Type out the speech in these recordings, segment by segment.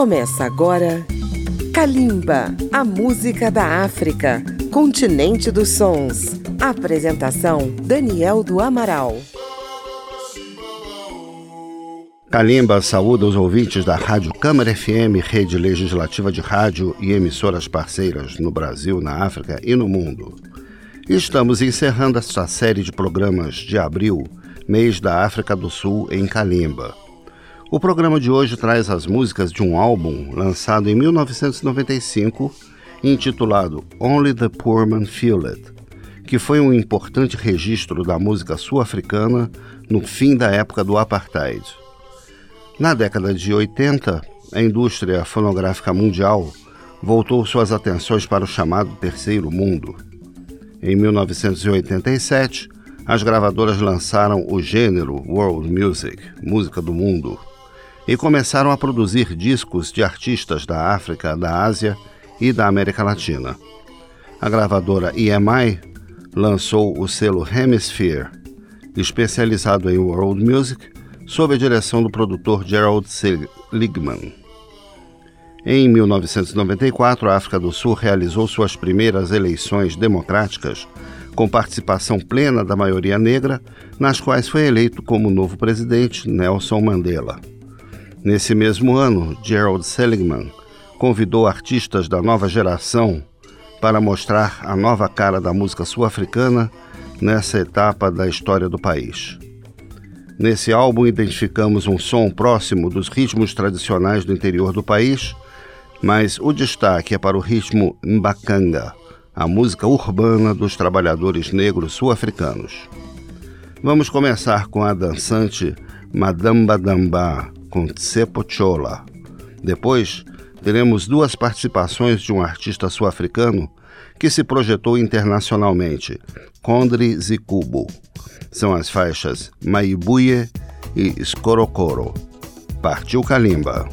Começa agora Kalimba, a música da África, continente dos sons. Apresentação Daniel do Amaral. Kalimba saúda os ouvintes da Rádio Câmara FM, rede legislativa de rádio e emissoras parceiras no Brasil, na África e no mundo. Estamos encerrando esta série de programas de abril, mês da África do Sul, em Kalimba. O programa de hoje traz as músicas de um álbum lançado em 1995, intitulado Only the Poor Man Feel It, que foi um importante registro da música sul-africana no fim da época do apartheid. Na década de 80, a indústria fonográfica mundial voltou suas atenções para o chamado Terceiro Mundo. Em 1987, as gravadoras lançaram o gênero World Music, música do mundo, e começaram a produzir discos de artistas da África, da Ásia e da América Latina. A gravadora EMI lançou o selo Hemisphere, especializado em world music sob a direção do produtor Gerald Seligman. Em 1994, a África do Sul realizou suas primeiras eleições democráticas, com participação plena da maioria negra, nas quais foi eleito como novo presidente Nelson Mandela. Nesse mesmo ano, Gerald Seligman convidou artistas da nova geração para mostrar a nova cara da música sul-africana nessa etapa da história do país. Nesse álbum, identificamos um som próximo dos ritmos tradicionais do interior do país, mas o destaque é para o ritmo mbakanga, a música urbana dos trabalhadores negros sul-africanos. Vamos começar com a dançante Madamba Damba, com Tsepo Chola. Depois, teremos duas participações de um artista sul-africano que se projetou internacionalmente, Condri Zikubo são as faixas Maibuye e Skorokoro. Partiu Kalimba.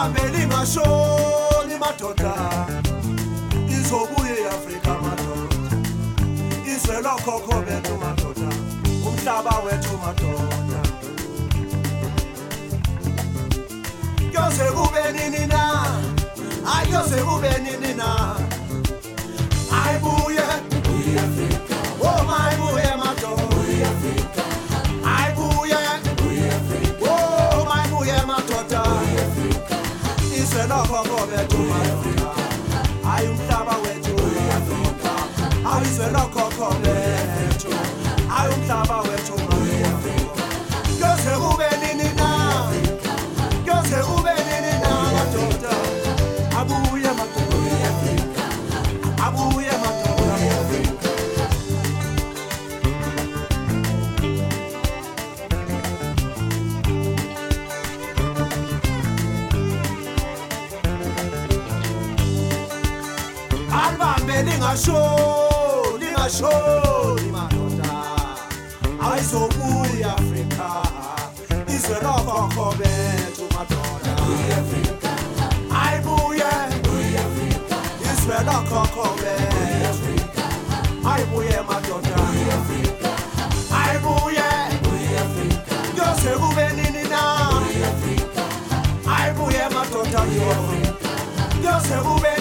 Alibambe lingashoni madoda izobuye iafrika madoda. Izwe lokhokho bethu madoda. Umhlaba wethu madoda. Kuyoze kube nini na? Ayoze kube nini na? Ayibuye oh alibambe lingasho lingasho limadoda ayizobuya afrika izwe lokhokho bethu madoda ayibuye izwe lokhokho bethu ayibuye madoda. Ayibuye kuyoze kube nini na ayibuye madoda. Yo kuyoze kube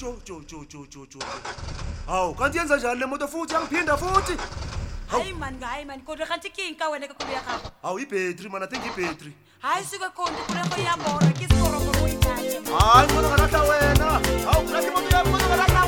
jojojojojojo hawu kanti yenza njani le moto futhi? Yangiphinda futhi. Hayi mani hayi mani kodwa kanti kinka wena ke kulo yakho hawu ibhetri mana athenga ibhetri hayi suke konti kuleko iyambora kisikorogo uyithathe hayi ngonokanahla wena. Hawu kulahla imoto yakho ngonokanahla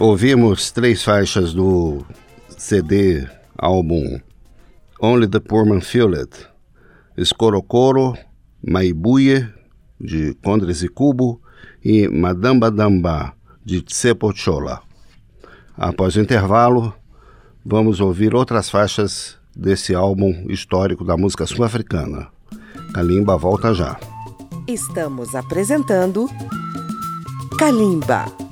Ouvimos três faixas do CD álbum Only the Poor Man Feel It, Escorocoro, Maibuye, de Condres e Cubo, e Madamba Damba, de Tsepo Chola. Após o intervalo, vamos ouvir outras faixas desse álbum histórico da música sul-africana. Kalimba volta já. Estamos apresentando Kalimba.